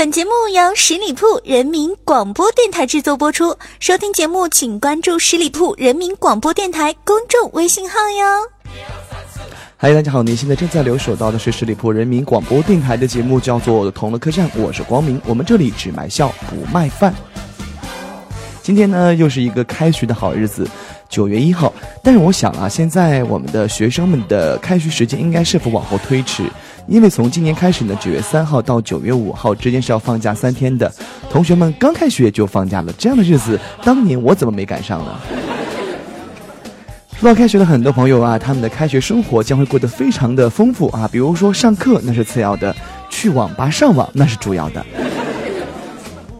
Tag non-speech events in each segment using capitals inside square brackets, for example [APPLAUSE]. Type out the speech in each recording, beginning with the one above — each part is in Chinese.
本节目由十里铺人民广播电台制作播出。收听节目，请关注十里铺人民广播电台公众微信号哟。嗨，大家好，您现在正在留守到的是十里铺人民广播电台的节目，叫做《同乐客栈》，我是光明。我们这里只卖笑不卖饭。今天呢，又是一个开学的好日子，九月一号。但是我想啊，现在我们的学生们的开学时间应该是否往后推迟？因为从今年开始呢，九月三号到九月五号之间是要放假三天的。同学们刚开学就放假了，这样的日子，当年我怎么没赶上呢？说到开学的很多朋友啊，他们的开学生活将会过得非常的丰富啊。比如说上课那是次要的，去网吧上网那是主要的。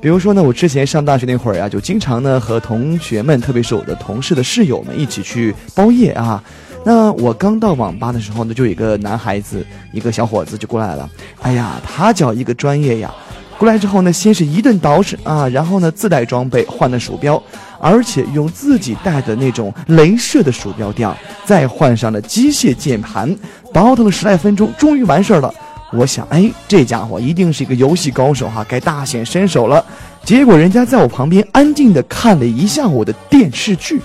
比如说呢，我之前上大学那会儿呀，就经常呢和同学们，特别是我的同事的室友们一起去包夜啊。那我刚到网吧的时候呢，就有一个男孩子，一个小伙子就过来了。哎呀，他叫一个专业呀！过来之后呢，先是一顿捯饬啊，然后呢自带装备换了鼠标，而且用自己带的那种镭射的鼠标垫，再换上了机械键盘，倒腾了十来分钟，终于完事儿了。我想，哎，这家伙一定是一个游戏高手哈，该大显身手了。结果人家在我旁边安静的看了一下午的电视剧。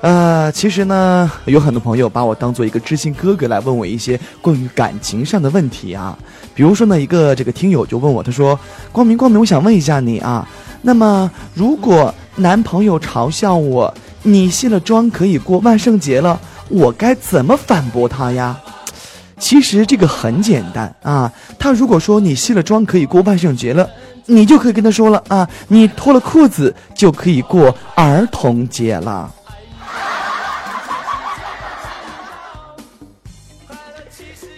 呃，其实呢，有很多朋友把我当做一个知心哥哥来问我一些关于感情上的问题啊。比如说呢，一个这个听友就问我，他说：“光明，光明，我想问一下你啊，那么如果男朋友嘲笑我，你卸了妆可以过万圣节了，我该怎么反驳他呀？”其实这个很简单啊，他如果说你卸了妆可以过万圣节了，你就可以跟他说了啊，你脱了裤子就可以过儿童节了。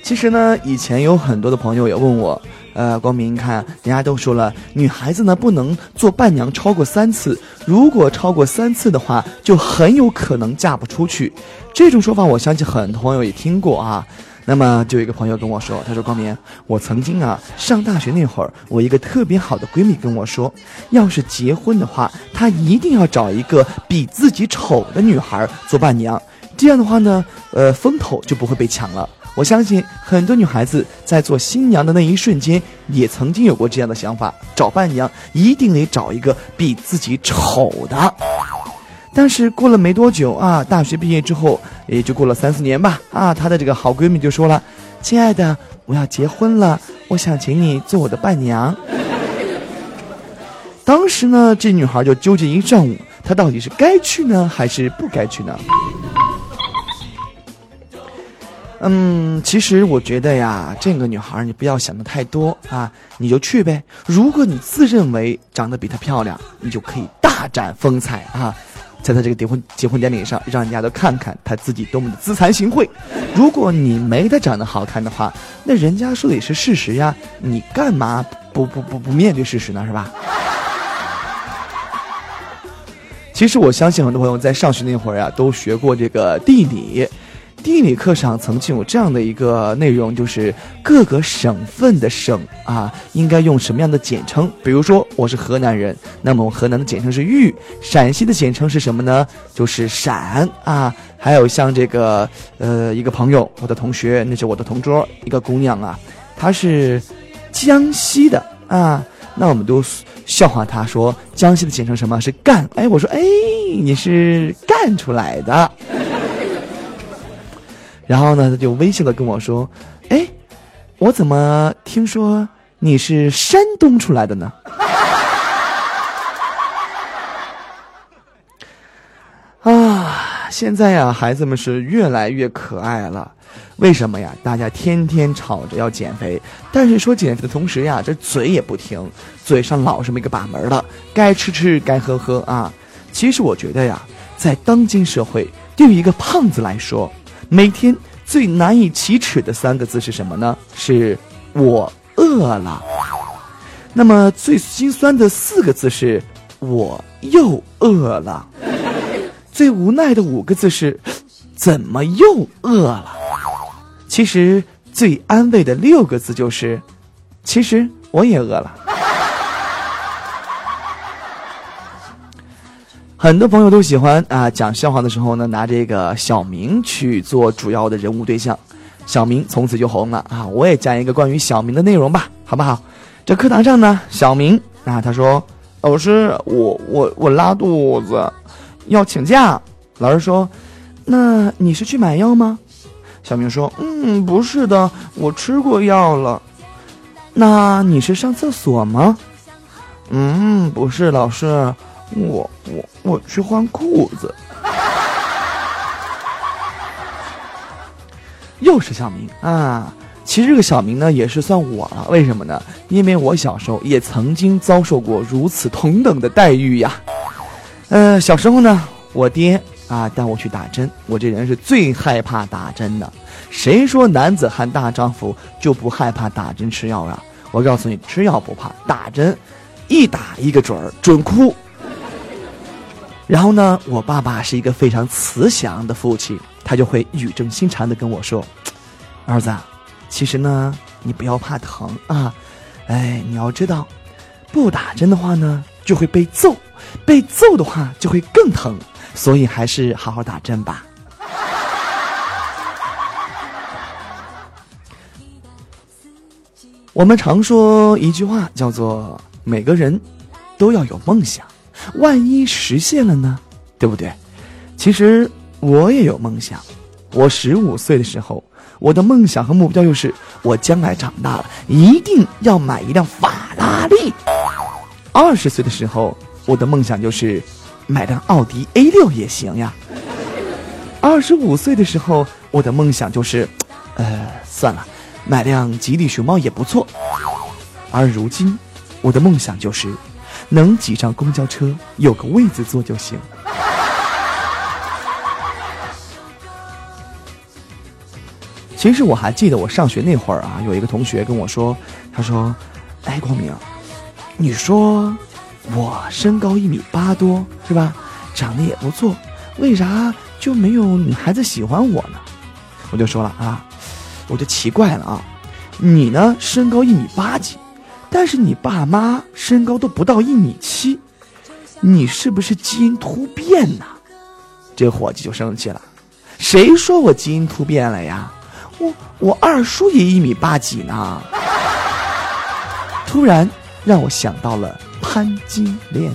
其实呢，以前有很多的朋友也问我，呃，光明，看人家都说了，女孩子呢不能做伴娘超过三次，如果超过三次的话，就很有可能嫁不出去。这种说法，我相信很多朋友也听过啊。那么就有一个朋友跟我说，他说光明，我曾经啊上大学那会儿，我一个特别好的闺蜜跟我说，要是结婚的话，她一定要找一个比自己丑的女孩做伴娘，这样的话呢，呃，风头就不会被抢了。我相信很多女孩子在做新娘的那一瞬间，也曾经有过这样的想法：找伴娘一定得找一个比自己丑的。但是过了没多久啊，大学毕业之后，也就过了三四年吧啊，她的这个好闺蜜就说了：“亲爱的，我要结婚了，我想请你做我的伴娘。” [LAUGHS] 当时呢，这女孩就纠结一上午，她到底是该去呢，还是不该去呢？嗯，其实我觉得呀，这个女孩你不要想的太多啊，你就去呗。如果你自认为长得比她漂亮，你就可以大展风采啊，在她这个结婚结婚典礼上，让人家都看看她自己多么的自惭形秽。如果你没她长得好看的话，那人家说的也是事实呀，你干嘛不不不不面对事实呢？是吧？其实我相信很多朋友在上学那会儿呀，都学过这个地理。地理课上曾经有这样的一个内容，就是各个省份的省啊，应该用什么样的简称？比如说我是河南人，那么我河南的简称是豫；陕西的简称是什么呢？就是陕啊。还有像这个呃，一个朋友，我的同学，那是我的同桌，一个姑娘啊，她是江西的啊。那我们都笑话她说，江西的简称什么是赣？哎，我说哎，你是赣出来的。然后呢，他就微笑的跟我说：“哎，我怎么听说你是山东出来的呢？” [LAUGHS] 啊，现在呀，孩子们是越来越可爱了。为什么呀？大家天天吵着要减肥，但是说减肥的同时呀，这嘴也不停，嘴上老是没个把门的，该吃吃，该喝喝啊。其实我觉得呀，在当今社会，对于一个胖子来说，每天最难以启齿的三个字是什么呢？是我饿了。那么最心酸的四个字是我又饿了。最无奈的五个字是怎么又饿了？其实最安慰的六个字就是其实我也饿了。很多朋友都喜欢啊讲笑话的时候呢，拿这个小明去做主要的人物对象。小明从此就红了啊！我也讲一个关于小明的内容吧，好不好？这课堂上呢，小明啊，他说：“老师，我我我拉肚子，要请假。”老师说：“那你是去买药吗？”小明说：“嗯，不是的，我吃过药了。”那你是上厕所吗？嗯，不是，老师，我我我去换裤子。[LAUGHS] 又是小明啊！其实这个小明呢，也是算我了。为什么呢？因为我小时候也曾经遭受过如此同等的待遇呀。呃，小时候呢，我爹啊带我去打针。我这人是最害怕打针的。谁说男子汉大丈夫就不害怕打针吃药啊？我告诉你，吃药不怕，打针一打一个准儿，准哭。然后呢，我爸爸是一个非常慈祥的父亲。他就会语重心长的跟我说：“儿子，其实呢，你不要怕疼啊，哎，你要知道，不打针的话呢，就会被揍，被揍的话就会更疼，所以还是好好打针吧。[LAUGHS] ”我们常说一句话，叫做“每个人都要有梦想，万一实现了呢，对不对？”其实。我也有梦想，我十五岁的时候，我的梦想和目标就是，我将来长大了一定要买一辆法拉利。二十岁的时候，我的梦想就是，买辆奥迪 A 六也行呀。二十五岁的时候，我的梦想就是，呃，算了，买辆吉利熊猫也不错。而如今，我的梦想就是，能挤上公交车，有个位子坐就行。其实我还记得我上学那会儿啊，有一个同学跟我说，他说：“哎，光明，你说我身高一米八多是吧？长得也不错，为啥就没有女孩子喜欢我呢？”我就说了啊，我就奇怪了啊，你呢身高一米八几，但是你爸妈身高都不到一米七，你是不是基因突变呢？这伙计就生气了，谁说我基因突变了呀？我我二叔也一米八几呢，突然让我想到了潘金莲。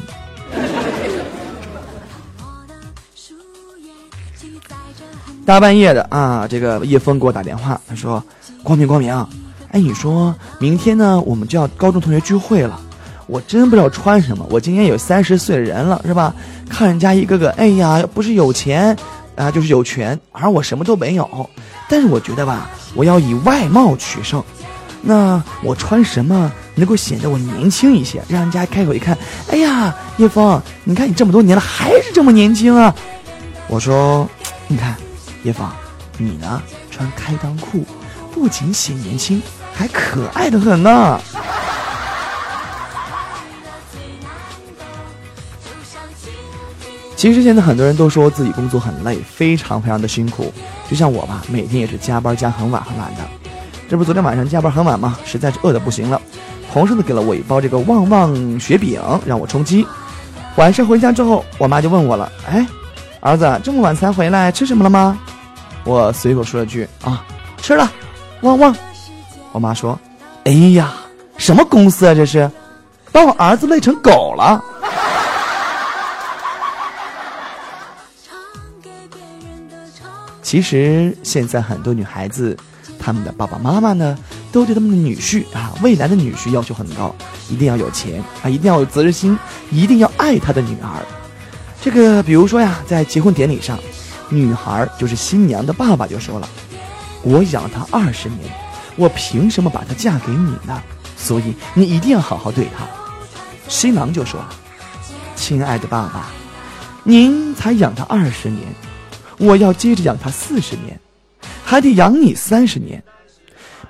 大半夜的啊，这个叶枫给我打电话，他说：“光明光明，哎，你说明天呢，我们就要高中同学聚会了，我真不知道穿什么。我今年有三十岁的人了，是吧？看人家一个个，哎呀，不是有钱啊，就是有权，而我什么都没有。”但是我觉得吧，我要以外貌取胜。那我穿什么能够显得我年轻一些，让人家开口一看，哎呀，叶枫，你看你这么多年了还是这么年轻啊！我说，你看，叶枫，你呢穿开裆裤，不仅显年轻，还可爱的很呢。其实现在很多人都说自己工作很累，非常非常的辛苦。就像我吧，每天也是加班加很晚很晚的。这不昨天晚上加班很晚吗？实在是饿的不行了。同事呢给了我一包这个旺旺雪饼，让我充饥。晚上回家之后，我妈就问我了：“哎，儿子这么晚才回来，吃什么了吗？”我随口说了句：“啊，吃了，旺旺。”我妈说：“哎呀，什么公司啊这是，把我儿子累成狗了。”其实现在很多女孩子，她们的爸爸妈妈呢，都对他们的女婿啊，未来的女婿要求很高，一定要有钱啊，一定要有责任心，一定要爱他的女儿。这个比如说呀，在结婚典礼上，女孩就是新娘的爸爸就说了：“我养她二十年，我凭什么把她嫁给你呢？所以你一定要好好对她。”新郎就说：“亲爱的爸爸，您才养她二十年。”我要接着养她四十年，还得养你三十年，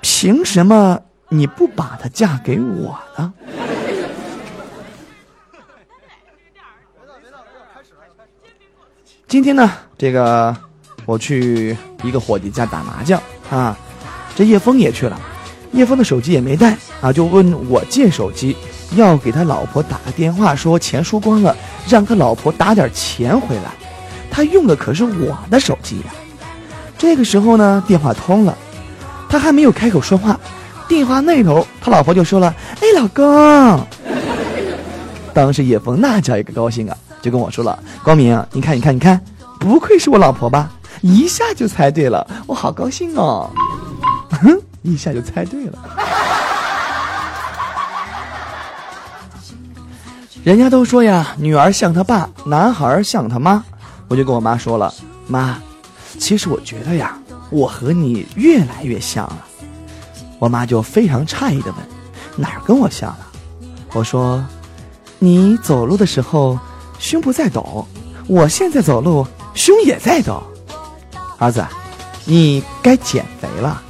凭什么你不把她嫁给我呢？今天呢，这个我去一个伙计家打麻将啊，这叶枫也去了，叶枫的手机也没带啊，就问我借手机，要给他老婆打个电话，说钱输光了，让他老婆打点钱回来。他用的可是我的手机呀，这个时候呢，电话通了，他还没有开口说话，电话那头他老婆就说了：“哎，老公。”当时叶枫那叫一个高兴啊，就跟我说了：“光明，你看，你看，你看，不愧是我老婆吧？一下就猜对了，我好高兴哦！哼，[LAUGHS] 一下就猜对了。[LAUGHS] 人家都说呀，女儿像他爸，男孩像他妈。我就跟我妈说了，妈，其实我觉得呀。”我和你越来越像了，我妈就非常诧异的问：“哪儿跟我像了？”我说：“你走路的时候胸不在抖，我现在走路胸也在抖。”儿子，你该减肥了。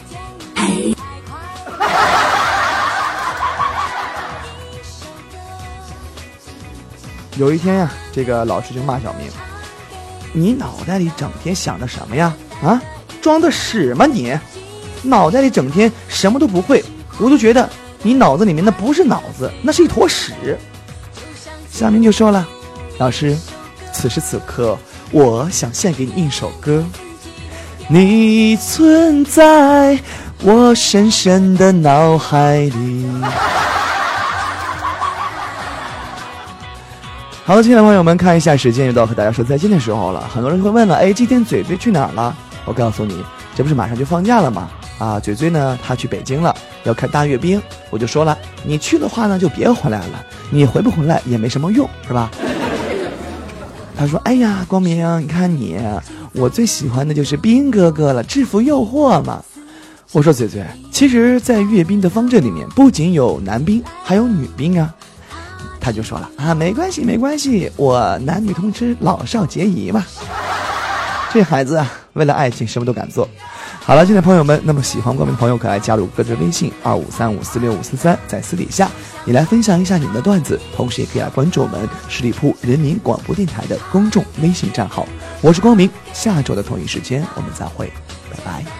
[LAUGHS] 有一天呀，这个老师就骂小明：“你脑袋里整天想的什么呀？啊？”装的屎吗你？脑袋里整天什么都不会，我就觉得你脑子里面那不是脑子，那是一坨屎。小明就说了：“老师，此时此刻，我想献给你一首歌。你存在我深深的脑海里。”好了，亲爱的朋友们，看一下时间，又到和大家说再见的时候了。很多人会问了：“哎，今天嘴嘴去哪儿了？”我告诉你，这不是马上就放假了吗？啊，嘴嘴呢，他去北京了，要看大阅兵。我就说了，你去的话呢，就别回来了。你回不回来也没什么用，是吧？他说：“哎呀，光明，你看你，我最喜欢的就是兵哥哥了，制服诱惑嘛。”我说：“嘴嘴，其实，在阅兵的方阵里面，不仅有男兵，还有女兵啊。”他就说了：“啊，没关系，没关系，我男女通吃，老少皆宜嘛。”这孩子啊，为了爱情什么都敢做。好了，亲爱的朋友们，那么喜欢光明的朋友可来加入各自微信二五三五四六五四三，在私底下你来分享一下你们的段子，同时也可以来关注我们十里铺人民广播电台的公众微信账号。我是光明，下周的同一时间我们再会，拜拜。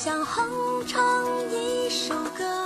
想哼唱一首歌。